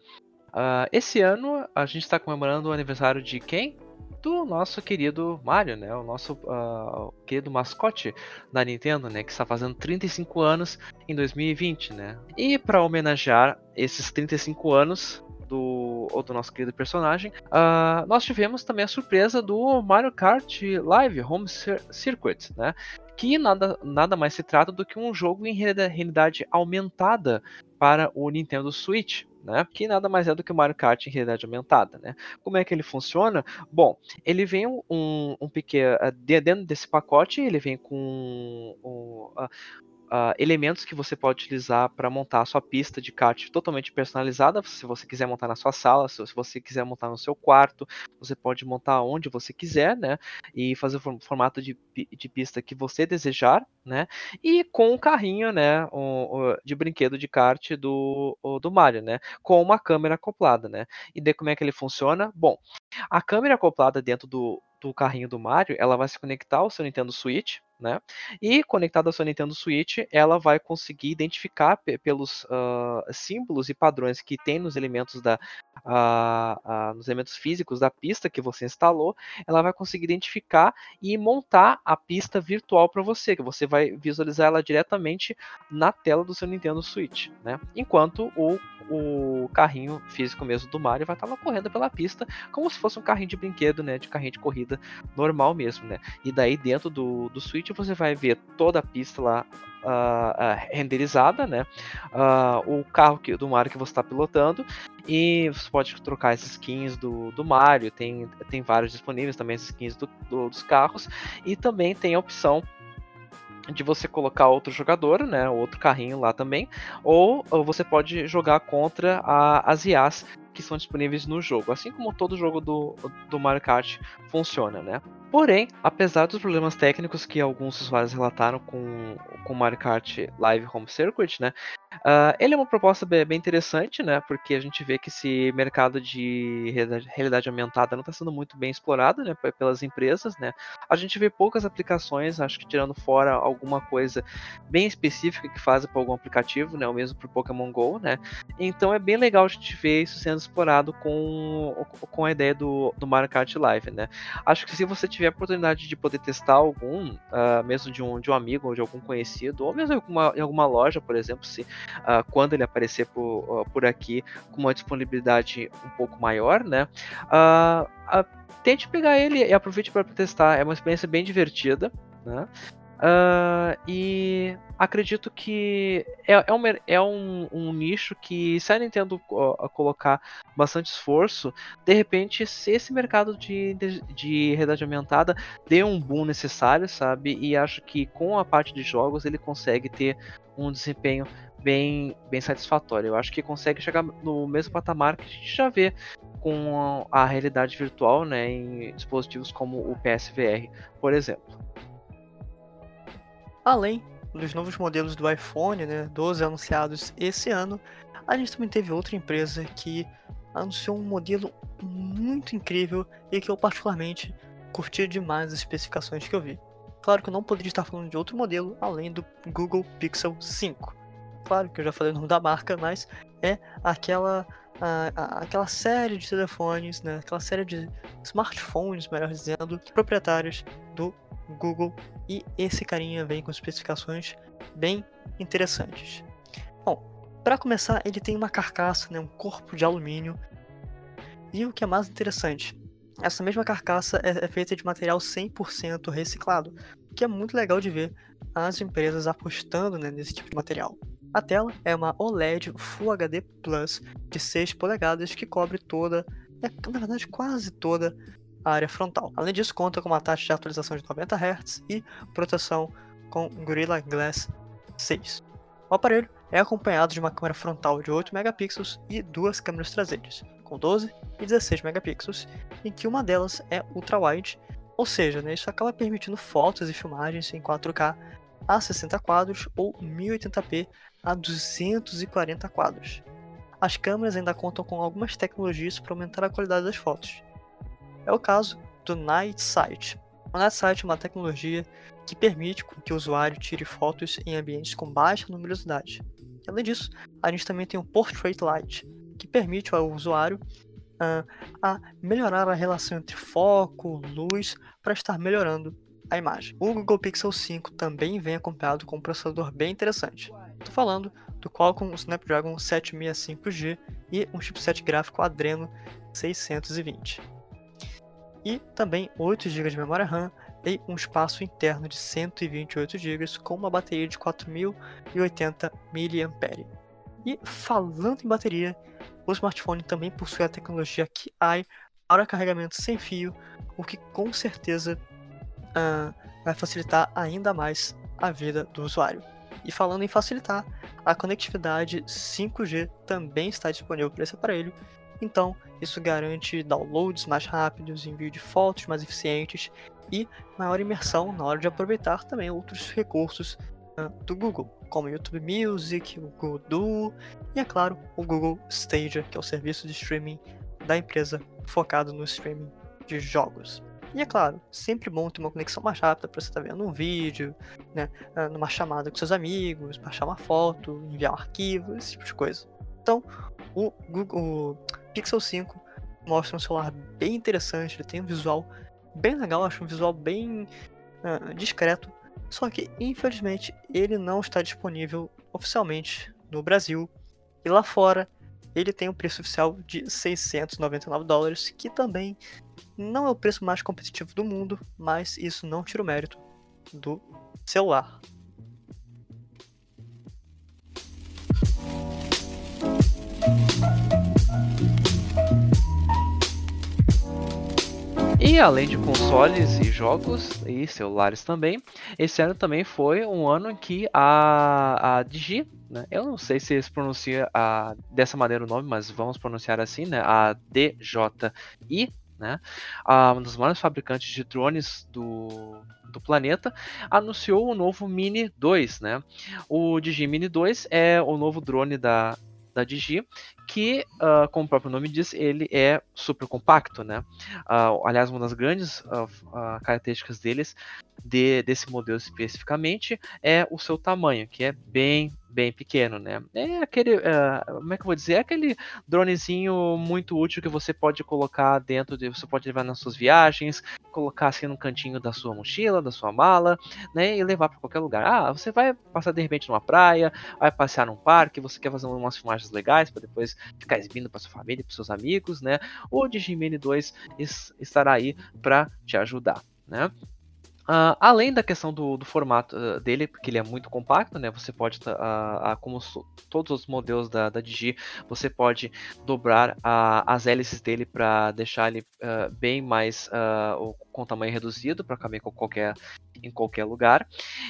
Uh, esse ano a gente está comemorando o aniversário de quem? Do nosso querido Mario, né? O nosso uh, querido mascote da Nintendo, né? Que está fazendo 35 anos em 2020, né? E para homenagear esses 35 anos do, ou do nosso querido personagem, uh, nós tivemos também a surpresa do Mario Kart Live Home Circuit, né? Que nada, nada mais se trata do que um jogo em realidade aumentada para o Nintendo Switch. Né? Que nada mais é do que o Mario Kart em realidade aumentada, né? Como é que ele funciona? Bom, ele vem um, um pequeno eh, dentro desse pacote, ele vem com um, uh, uh, elementos que você pode utilizar para montar a sua pista de kart totalmente personalizada. Se você quiser montar na sua sala, se você quiser montar no seu quarto, você pode montar onde você quiser, né? E fazer o formato de, de pista que você desejar, né? E com o carrinho, né? O, o, de brinquedo de kart do, o, do Mario, né? Com uma câmera acoplada, né? E daí como é que ele funciona? Bom, a câmera acoplada dentro do, do carrinho do Mario, ela vai se conectar ao seu Nintendo Switch, né? E conectada ao seu Nintendo Switch, ela vai conseguir identificar pelos uh, símbolos e padrões que tem nos elementos da, uh, uh, nos elementos físicos da pista que você instalou, ela vai conseguir identificar e montar a pista virtual para você, que você vai visualizar ela diretamente na tela do seu Nintendo Switch, né? Enquanto o, o carrinho físico mesmo do Mario vai estar lá correndo pela pista, como se fosse um carrinho de brinquedo, né? De carrinho de corrida normal mesmo, né? E daí dentro do, do Switch você vai ver toda a pista lá uh, renderizada, né? Uh, o carro que, do Mario que você está pilotando e você pode trocar as skins do, do Mario, tem, tem vários disponíveis também as skins do, do, dos carros e também tem a opção de você colocar outro jogador, né, outro carrinho lá também, ou, ou você pode jogar contra a, as IAs que são disponíveis no jogo, assim como todo jogo do, do Mario Kart funciona, né? Porém, apesar dos problemas técnicos que alguns usuários relataram com o Mario Kart Live Home Circuit, né? Uh, ele é uma proposta bem, interessante, né? Porque a gente vê que esse mercado de realidade, aumentada não está sendo muito bem explorado, né? Pelas empresas, né? A gente vê poucas aplicações, acho que tirando fora alguma coisa bem específica que fazem para algum aplicativo, né? O mesmo para Pokémon Go, né? Então é bem legal a gente ver isso sendo explorado com, com a ideia do, do Mario Kart Live, né? Acho que se você tiver a oportunidade de poder testar algum, uh, mesmo de um, de um amigo ou de algum conhecido, ou mesmo em alguma, em alguma loja, por exemplo, se uh, quando ele aparecer por, uh, por aqui com uma disponibilidade um pouco maior, né? tente pegar ele e aproveite para testar. É uma experiência bem divertida, né? Uh, e acredito que é, é, um, é um, um, nicho que, se a Nintendo uh, colocar bastante esforço, de repente, se esse mercado de, de, de, realidade aumentada dê um boom necessário, sabe? E acho que com a parte de jogos ele consegue ter um desempenho bem, bem satisfatório. Eu acho que consegue chegar no mesmo patamar que a gente já vê com a, a realidade virtual né, em dispositivos como o PSVR, por exemplo. Além dos novos modelos do iPhone, né, 12 anunciados esse ano, a gente também teve outra empresa que anunciou um modelo muito incrível e que eu particularmente curti demais as especificações que eu vi. Claro que eu não poderia estar falando de outro modelo além do Google Pixel 5. Claro que eu já falei o nome da marca, mas é aquela a, a, aquela série de telefones, né, aquela série de smartphones, melhor dizendo, proprietários do Google e esse carinha vem com especificações bem interessantes. Bom, para começar, ele tem uma carcaça, né, um corpo de alumínio. E o que é mais interessante, essa mesma carcaça é, é feita de material 100% reciclado, o que é muito legal de ver as empresas apostando né, nesse tipo de material. A tela é uma OLED Full HD Plus de 6 polegadas que cobre toda, é, na verdade quase toda, a área frontal. Além disso, conta com uma taxa de atualização de 90 Hz e proteção com Gorilla Glass 6. O aparelho é acompanhado de uma câmera frontal de 8 megapixels e duas câmeras traseiras, com 12 e 16 megapixels, em que uma delas é ultra-wide, ou seja, né, isso acaba permitindo fotos e filmagens em 4K a 60 quadros ou 1080p a 240 quadros. As câmeras ainda contam com algumas tecnologias para aumentar a qualidade das fotos. É o caso do Night Sight. O Night Sight é uma tecnologia que permite que o usuário tire fotos em ambientes com baixa luminosidade. Além disso, a gente também tem o Portrait Light, que permite ao usuário uh, a melhorar a relação entre foco, luz, para estar melhorando a imagem. O Google Pixel 5 também vem acompanhado com um processador bem interessante. Estou falando do Qualcomm Snapdragon 765G e um chipset gráfico Adreno 620. E também 8 GB de memória RAM e um espaço interno de 128 GB com uma bateria de 4080 mAh. E falando em bateria, o smartphone também possui a tecnologia QI para carregamento sem fio, o que com certeza uh, vai facilitar ainda mais a vida do usuário. E falando em facilitar, a conectividade 5G também está disponível para esse aparelho, então isso garante downloads mais rápidos, envio de fotos mais eficientes e maior imersão na hora de aproveitar também outros recursos uh, do Google, como o YouTube Music, o Google Duo e, é claro, o Google Stadia, que é o serviço de streaming da empresa focado no streaming de jogos. E é claro, sempre bom ter uma conexão mais rápida para você estar tá vendo um vídeo, né, ah, numa chamada com seus amigos, baixar uma foto, enviar um arquivo, esse tipo de coisa. Então, o, Google, o Pixel 5 mostra um celular bem interessante, ele tem um visual bem legal, acho um visual bem uh, discreto, só que infelizmente ele não está disponível oficialmente no Brasil e lá fora ele tem um preço oficial de 699 dólares, que também não é o preço mais competitivo do mundo, mas isso não tira o mérito do celular. E além de consoles e jogos e celulares também, esse ano também foi um ano em que a, a Digi, né, eu não sei se se pronuncia a, dessa maneira o nome, mas vamos pronunciar assim, né, a DJI, né, a, um dos maiores fabricantes de drones do, do planeta, anunciou o novo Mini 2. Né? O Digi Mini 2 é o novo drone da, da Digi, que, uh, como o próprio nome diz, ele é super compacto, né? Uh, aliás, uma das grandes uh, características deles, de, desse modelo especificamente, é o seu tamanho, que é bem bem pequeno, né? É aquele, uh, como é que eu vou dizer? É aquele dronezinho muito útil que você pode colocar dentro de, você pode levar nas suas viagens, colocar assim no cantinho da sua mochila, da sua mala, né? E levar para qualquer lugar. Ah, você vai passar de repente numa praia, vai passear num parque, você quer fazer umas filmagens legais para depois ficar exibindo para sua família, para seus amigos, né? O Digimini 2 estará aí para te ajudar, né? Uh, além da questão do, do formato uh, dele, porque ele é muito compacto, né? Você pode, uh, como so, todos os modelos da, da Digi, você pode dobrar as hélices dele para deixar ele bem mais com tamanho reduzido para caber com qualquer, em qualquer lugar.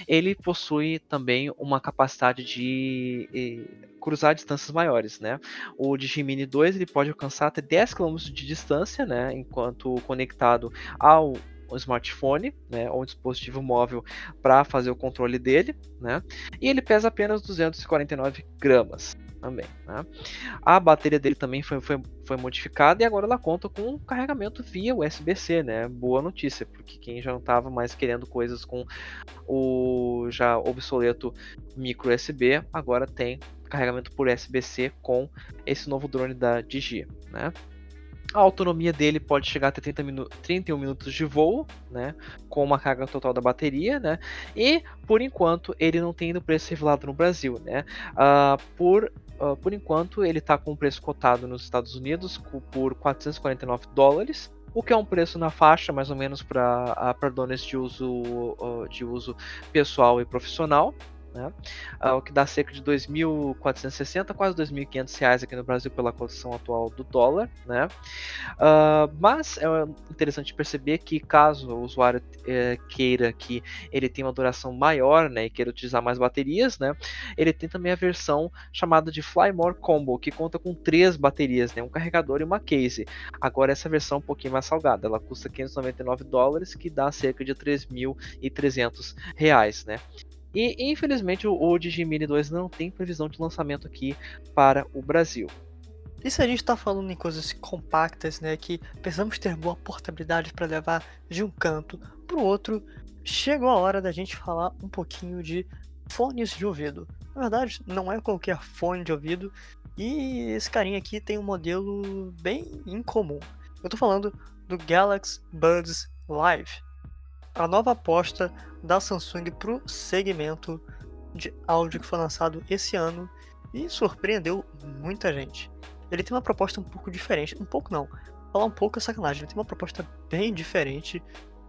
Ele possui também uma capacidade de cruzar distâncias maiores, né? O Digi Mini 2 ele pode alcançar até 10 km de distância, né? Enquanto conectado ao um smartphone, né, ou um dispositivo móvel para fazer o controle dele, né, e ele pesa apenas 249 gramas também. Né. A bateria dele também foi, foi, foi modificada e agora ela conta com um carregamento via USB-C, né, boa notícia, porque quem já não estava mais querendo coisas com o já obsoleto micro USB, agora tem carregamento por USB-C com esse novo drone da Digi, né. A autonomia dele pode chegar até 30 minu 31 minutos de voo, né? Com uma carga total da bateria, né? E por enquanto ele não tem ainda preço revelado no Brasil, né? Uh, por, uh, por enquanto ele está com o preço cotado nos Estados Unidos por 449 dólares, o que é um preço na faixa mais ou menos para drones de uso, de uso pessoal e profissional. Né? Uh, o que dá cerca de 2.460, quase 2.500 reais aqui no Brasil pela cotação atual do dólar, né? Uh, mas é interessante perceber que caso o usuário é, queira que ele tenha uma duração maior, né, e queira utilizar mais baterias, né, ele tem também a versão chamada de Flymore Combo, que conta com três baterias, né, um carregador e uma case. Agora essa versão é um pouquinho mais salgada, ela custa 599 dólares, que dá cerca de 3.300 reais, né? E infelizmente o, Digimini 2 não tem previsão de lançamento aqui para o Brasil. E se a gente está falando em coisas compactas, né, que precisamos ter boa portabilidade para levar de um canto para o outro, chegou a hora da gente falar um pouquinho de fones de ouvido. Na verdade, não é qualquer fone de ouvido, e esse carinha aqui tem um modelo bem incomum. Eu estou falando do Galaxy Buds Live, a nova aposta da Samsung para o segmento de áudio que foi lançado esse ano e surpreendeu muita gente. Ele tem uma proposta um pouco diferente, um pouco não, falar um pouco é sacanagem, ele tem uma proposta bem diferente,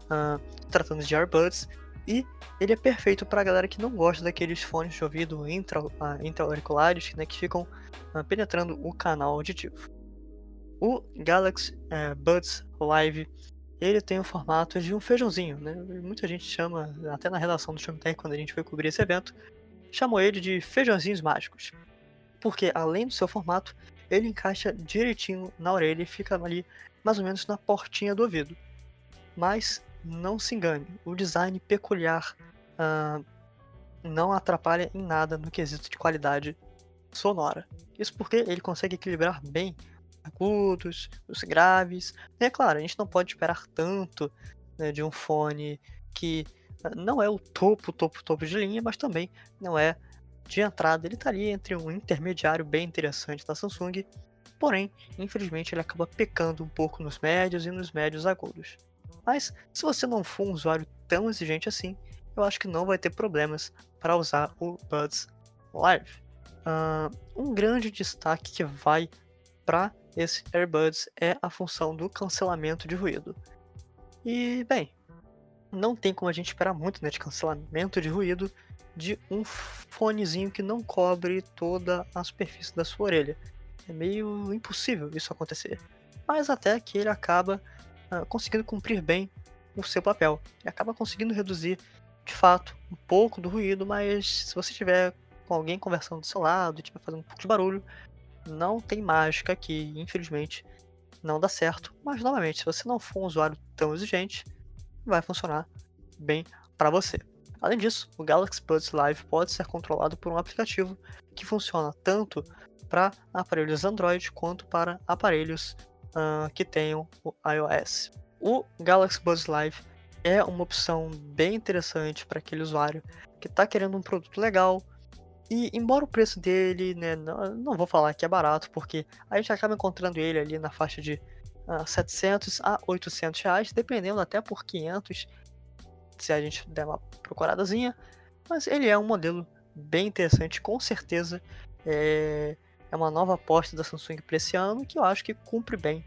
uh, tratando de AirBuds, e ele é perfeito para a galera que não gosta daqueles fones de ouvido intra, uh, intra-auriculares né, que ficam uh, penetrando o canal auditivo. O Galaxy uh, Buds Live ele tem o formato de um feijãozinho, né? Muita gente chama, até na redação do Showtime, quando a gente foi cobrir esse evento, chamou ele de feijãozinhos mágicos. Porque além do seu formato, ele encaixa direitinho na orelha e fica ali mais ou menos na portinha do ouvido. Mas não se engane, o design peculiar uh, não atrapalha em nada no quesito de qualidade sonora. Isso porque ele consegue equilibrar bem agudos, os graves. E é claro, a gente não pode esperar tanto né, de um fone que ah, não é o topo, topo, topo de linha, mas também não é de entrada. Ele está ali entre um intermediário bem interessante da Samsung, porém, infelizmente, ele acaba pecando um pouco nos médios e nos médios agudos. Mas se você não for um usuário tão exigente assim, eu acho que não vai ter problemas para usar o Buds Live. Uh, um grande destaque que vai para esse AirBuds é a função do cancelamento de ruído. E, bem, não tem como a gente esperar muito né, de cancelamento de ruído de um fonezinho que não cobre toda a superfície da sua orelha. É meio impossível isso acontecer. Mas até que ele acaba uh, conseguindo cumprir bem o seu papel. Ele acaba conseguindo reduzir, de fato, um pouco do ruído, mas se você tiver com alguém conversando do seu lado estiver fazendo um pouco de barulho, não tem mágica aqui, infelizmente, não dá certo. Mas novamente, se você não for um usuário tão exigente, vai funcionar bem para você. Além disso, o Galaxy Buds Live pode ser controlado por um aplicativo que funciona tanto para aparelhos Android quanto para aparelhos uh, que tenham o iOS. O Galaxy Buds Live é uma opção bem interessante para aquele usuário que está querendo um produto legal, e embora o preço dele, né, não, não vou falar que é barato, porque a gente acaba encontrando ele ali na faixa de uh, ah, 700 a 800 reais, dependendo até por 500, se a gente der uma procuradazinha. Mas ele é um modelo bem interessante, com certeza é, é uma nova aposta da Samsung para esse ano que eu acho que cumpre bem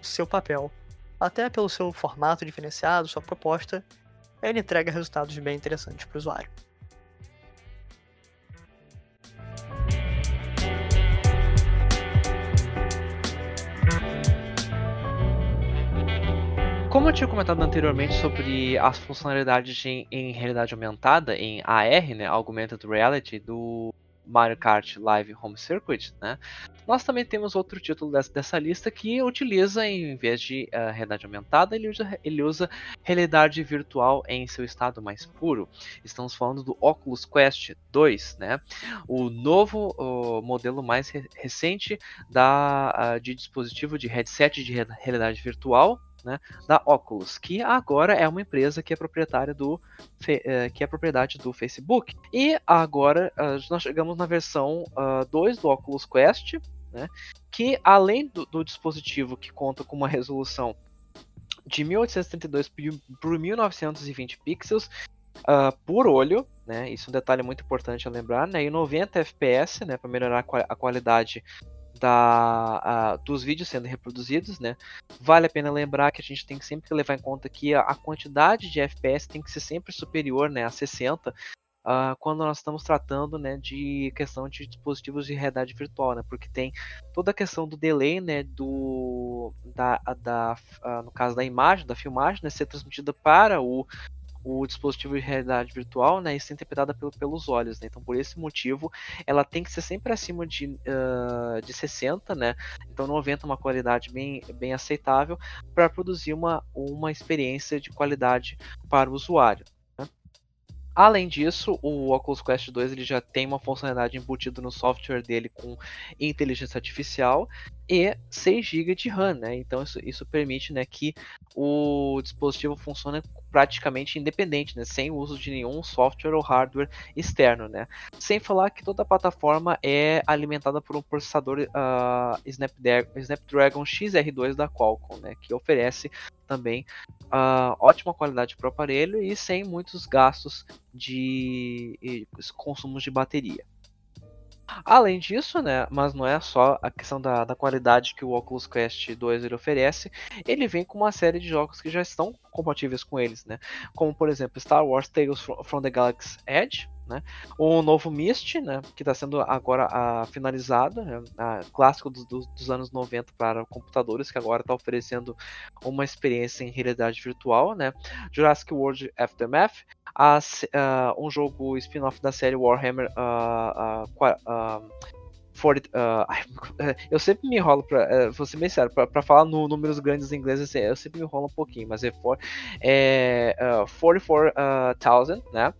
o seu papel. Até pelo seu formato diferenciado, sua proposta, ele entrega resultados bem interessantes para o usuário. Como eu tinha comentado anteriormente sobre as funcionalidades em, em realidade aumentada, em AR, né, Augmented Reality, do Mario Kart Live Home Circuit, né? Nós também temos outro título dessa, dessa lista que utiliza, em vez de uh, realidade aumentada, ele usa, ele usa realidade virtual em seu estado mais puro. Estamos falando do Oculus Quest 2, né? O novo uh, modelo mais re recente da, uh, de dispositivo de headset de realidade virtual, né, da Oculus, que agora é uma empresa que é proprietária do eh, que é propriedade do Facebook. E agora uh, nós chegamos na versão 2 uh, ah, do Oculus Quest, né, que além do, do, dispositivo que conta com uma resolução de 1832 por 1920 pixels uh, por olho, né, isso é um detalhe muito importante a lembrar, né, e 90 fps, né, para melhorar a qualidade da, a, dos vídeos sendo reproduzidos, né? Vale a pena lembrar que a gente tem que sempre levar em conta que a, a quantidade de FPS tem que ser sempre superior, né, a 60 uh, quando nós estamos tratando né, de questão de dispositivos de realidade virtual, né, porque tem toda a questão do delay, né, do, da, da, uh, no caso da imagem, da filmagem, né, ser transmitida para o o dispositivo de realidade virtual, né, e ser interpretada pelo, pelos olhos, né? Então, por esse motivo, ela tem que ser sempre acima de, uh, de 60, né? Então, 90 é uma qualidade bem, bem aceitável para produzir uma, uma experiência de qualidade para o usuário. Além disso, o Oculus Quest 2 ele já tem uma funcionalidade embutida no software dele com inteligência artificial e 6 GB de RAM, né? Então isso, isso permite né, que o dispositivo funcione praticamente independente, né? Sem uso de nenhum software ou hardware externo, né? Sem falar que toda a plataforma é alimentada por um processador uh, Snapdragon, Snapdragon XR2 da Qualcomm, né? Que oferece também uh, ótima qualidade para o aparelho e sem muitos gastos de consumos de bateria. Além disso, né, mas não é só a questão da, da qualidade que o Oculus Quest 2 ele oferece, ele vem com uma série de jogos que já estão compatíveis com eles, né? Como por exemplo Star Wars Tales from the Galaxy Edge, né? O novo Myst, né, que está sendo agora a, finalizado, né, a, clássico dos, anos 90 para computadores, que agora está oferecendo uma experiência em realidade virtual, né? Jurassic World Aftermath, a, uh, um jogo spin-off da série Warhammer uh, uh, [LAUGHS] eu sempre me enrolo para uh, vou ser bem sério, para falar no, números grandes em inglês, assim, eu sempre me enrolo um pouquinho, mas é, for, é uh, 44,000, né?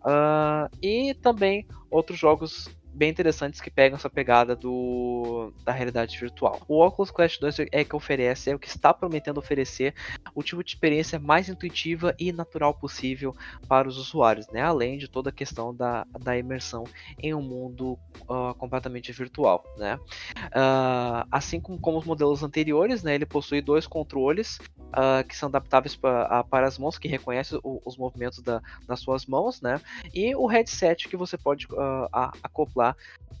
Uh, e também outros jogos bem interessantes que pegam essa pegada do, da realidade virtual. O Oculus Quest 2 é que oferece, é o que está prometendo oferecer o tipo de experiência mais intuitiva e natural possível para os usuários, né? além de toda a questão da, da imersão em um mundo uh, completamente virtual. Né? Uh, assim como, como, os modelos anteriores, né, ele possui dois controles uh, que são adaptáveis pra, para as mãos, que reconhecem o, os movimentos da, das suas mãos, né? e o headset que você pode acoplar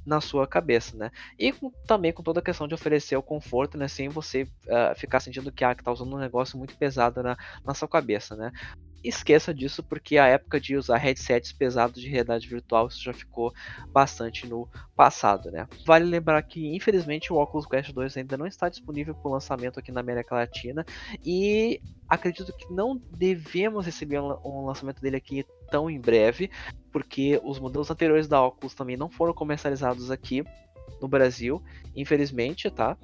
na sua cabeça, né? E com, também com toda a questão de oferecer o conforto, né? Sem você uh, ficar sentindo que ah, tá usando um negócio muito pesado na, na sua cabeça, né? Esqueça disso porque a época de usar headsets pesados de realidade virtual isso já ficou bastante no passado, né? Vale lembrar que infelizmente o Oculus Quest 2 ainda não está disponível para lançamento aqui na América Latina e acredito que não devemos receber um lançamento dele aqui tão em breve, porque os modelos anteriores da Oculus também não foram comercializados aqui no Brasil, infelizmente, tá?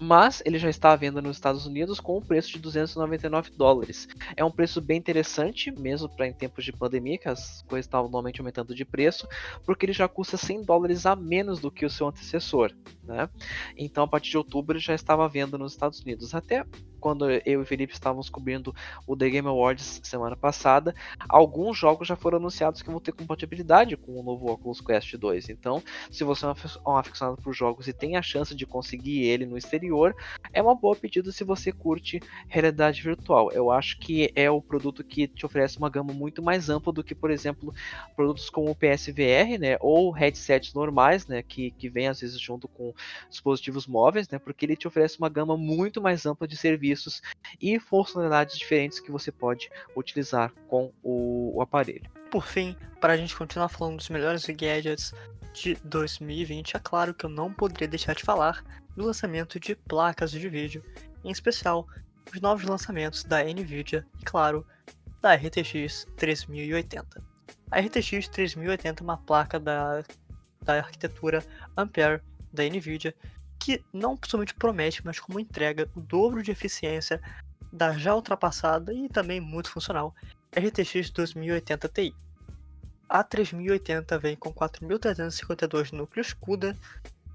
mas ele já está à venda nos Estados Unidos com um preço de 299 dólares. É um preço bem interessante, mesmo para em tempos de pandemia, que as coisas estavam normalmente aumentando de preço, porque ele já custa 100 dólares a menos do que o seu antecessor. Né? Então, a partir de outubro, ele já estava à venda nos Estados Unidos. Até quando eu e o Felipe estávamos cobrindo o The Game Awards semana passada, alguns jogos já foram anunciados que vão ter compatibilidade com o novo Oculus Quest 2. Então, se você é um aficionado por jogos e tem a chance de conseguir ele no exterior, é uma boa pedida se você curte realidade virtual. Eu acho que é o produto que te oferece uma gama muito mais ampla do que, por exemplo, produtos como o PSVR, né, ou headsets normais, né, que, que vem às vezes junto com dispositivos móveis, né, porque ele te oferece uma gama muito mais ampla de serviços serviços e funcionalidades diferentes que você pode utilizar com o, o aparelho. Por fim, para a gente continuar falando dos melhores gadgets de 2020, é claro que eu não poderia deixar de falar do lançamento de placas de vídeo, em especial os novos lançamentos da Nvidia e, claro, da RTX 3080. A RTX 3080 é uma placa da, da arquitetura Ampere da Nvidia que não somente promete, mas como entrega o dobro de eficiência da já ultrapassada e também muito funcional RTX 2080 Ti. A 3080 vem com 4.352 núcleos CUDA,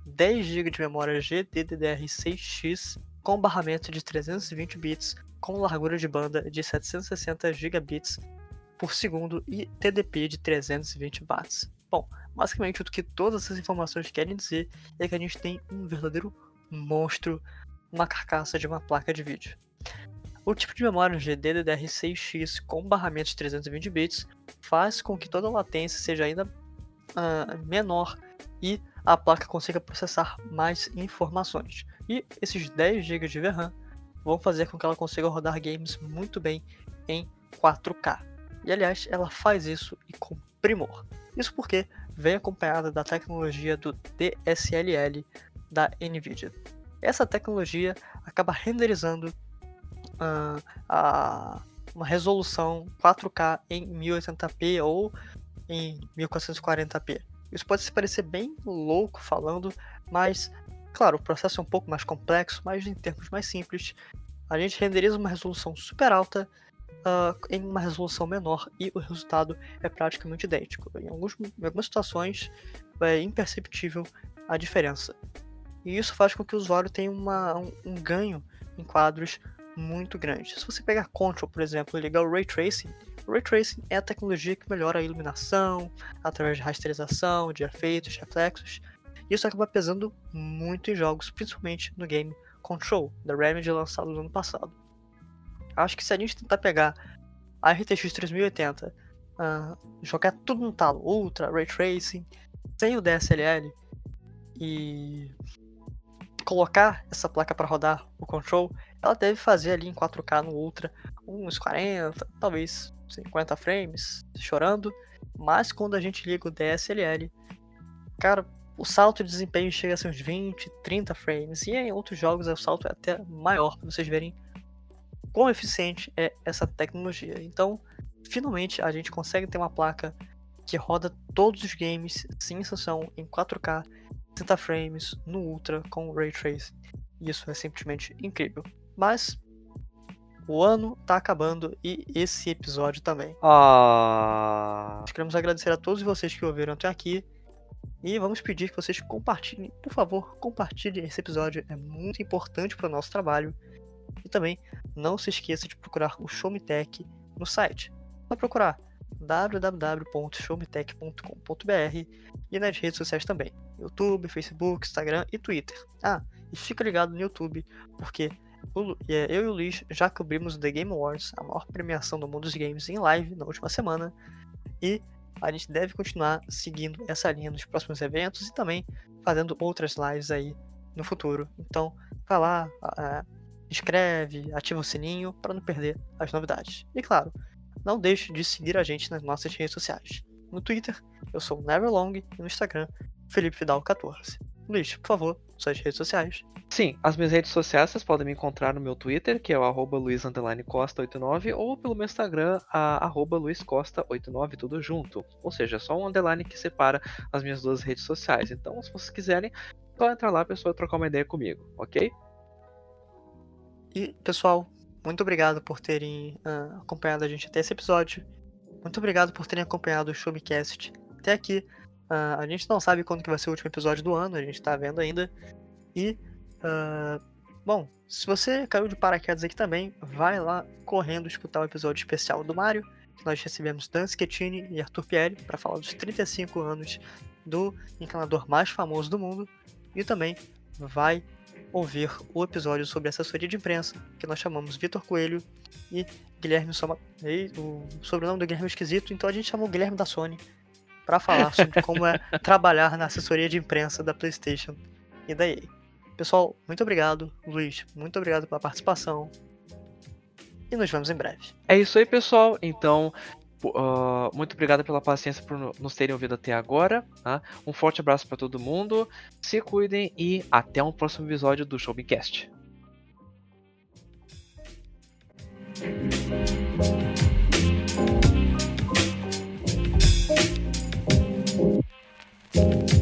10 GB de memória GDDR6X com barramento de 320 bits com largura de banda de 760 gigabits por segundo e TDP de 320 watts. Bom, basicamente o que todas essas informações querem dizer é que a gente tem um verdadeiro monstro, uma carcaça de uma placa de vídeo. O tipo de memória GDDR6X com barramento de 320 bits faz com que toda a latência seja ainda uh, menor e a placa consiga processar mais informações. E esses 10 GB de VRAM vão fazer com que ela consiga rodar games muito bem em 4K. E aliás, ela faz isso e com primor. Isso porque vem acompanhada da tecnologia do DSLL da NVIDIA. Essa tecnologia acaba renderizando uh, a, uma resolução 4K em 1080p ou em 1440p. Isso pode parecer bem louco falando, mas claro, o processo é um pouco mais complexo, mas em termos mais simples, a gente renderiza uma resolução super alta uh, em uma resolução menor e o resultado é praticamente idêntico. Em, alguns, em algumas situações é imperceptível a diferença. E isso faz com que o usuário tenha uma, um, um ganho em quadros muito grande. Se você pegar Control, por exemplo, e ligar o Ray Tracing, o Ray Tracing é a tecnologia que melhora a iluminação através de rasterização, de efeitos, reflexos. Isso acaba pesando muito em jogos, principalmente no game Control, da Remedy lançado no ano passado. Acho que se a gente tentar pegar a RTX 3080, uh, jogar tudo no talo, Ultra, Ray Tracing, sem o DSLL e colocar essa placa para rodar o Control, ela deve fazer ali em 4K no Ultra uns 40, talvez 50 frames, chorando. Mas quando a gente liga o DSLL, cara, o salto de desempenho chega a ser uns 20, 30 frames. E em outros jogos o salto é até maior, para vocês verem quão eficiente é essa tecnologia. Então, finalmente a gente consegue ter uma placa que roda todos os games sem exceção em 4K, 30 frames no Ultra com Ray Tracing. Isso é simplesmente incrível. Mas o ano tá acabando e esse episódio também. Ah. Queremos agradecer a todos vocês que ouviram até aqui. E vamos pedir que vocês compartilhem, por favor, compartilhem esse episódio, é muito importante para o nosso trabalho. E também não se esqueça de procurar o Showmetech no site. Vai procurar www.showmetech.com.br e nas redes sociais também: YouTube, Facebook, Instagram e Twitter. Ah, e fica ligado no YouTube, porque é, eu e o Luiz já cobrimos o The Game Awards, a maior premiação do mundo dos games, em live na última semana. E a gente deve continuar seguindo essa linha nos próximos eventos e também fazendo outras lives aí no futuro. Então, vai lá, escreve, ativa o sininho para não perder as novidades. E claro, não deixe de seguir a gente nas nossas redes sociais. No Twitter, eu sou Neverlong e no Instagram, Felipe Vidal 14. Luiz, por favor, suas redes sociais. Sim, as minhas redes sociais vocês podem me encontrar no meu Twitter, que é o arroba luiz_costa89, ou pelo meu Instagram, arroba luizcosta89, tudo junto. Ou seja, só um underline que separa as minhas duas redes sociais. Então, se vocês quiserem, só entrar lá, pessoal, trocar uma ideia comigo, ok? E, pessoal, muito obrigado por terem uh, acompanhado a gente até esse episódio. Muito obrigado por terem acompanhado o Showmecast até aqui. Uh, a gente não sabe quando que vai ser o último episódio do ano, a gente tá vendo ainda. E, uh, bom, se você caiu de paraquedas aqui também, vai lá correndo escutar o episódio especial do Mario, que nós recebemos Dan Schettini e Arthur Pierre para falar dos 35 anos do encanador mais famoso do mundo. E também vai ouvir o episódio sobre assessoria de imprensa, que nós chamamos Vitor Coelho e Guilherme Soma. E o sobrenome do Guilherme é esquisito, então a gente chamou o Guilherme da Sony para falar sobre [LAUGHS] como é trabalhar na assessoria de imprensa da PlayStation e da EA. Pessoal, muito obrigado. Luiz, muito obrigado pela participação. E nos vemos em breve. É isso aí, pessoal. Então, Uh, muito obrigado pela paciência por nos terem ouvido até agora. Tá? Um forte abraço para todo mundo. Se cuidem e até um próximo episódio do Showbincast. thank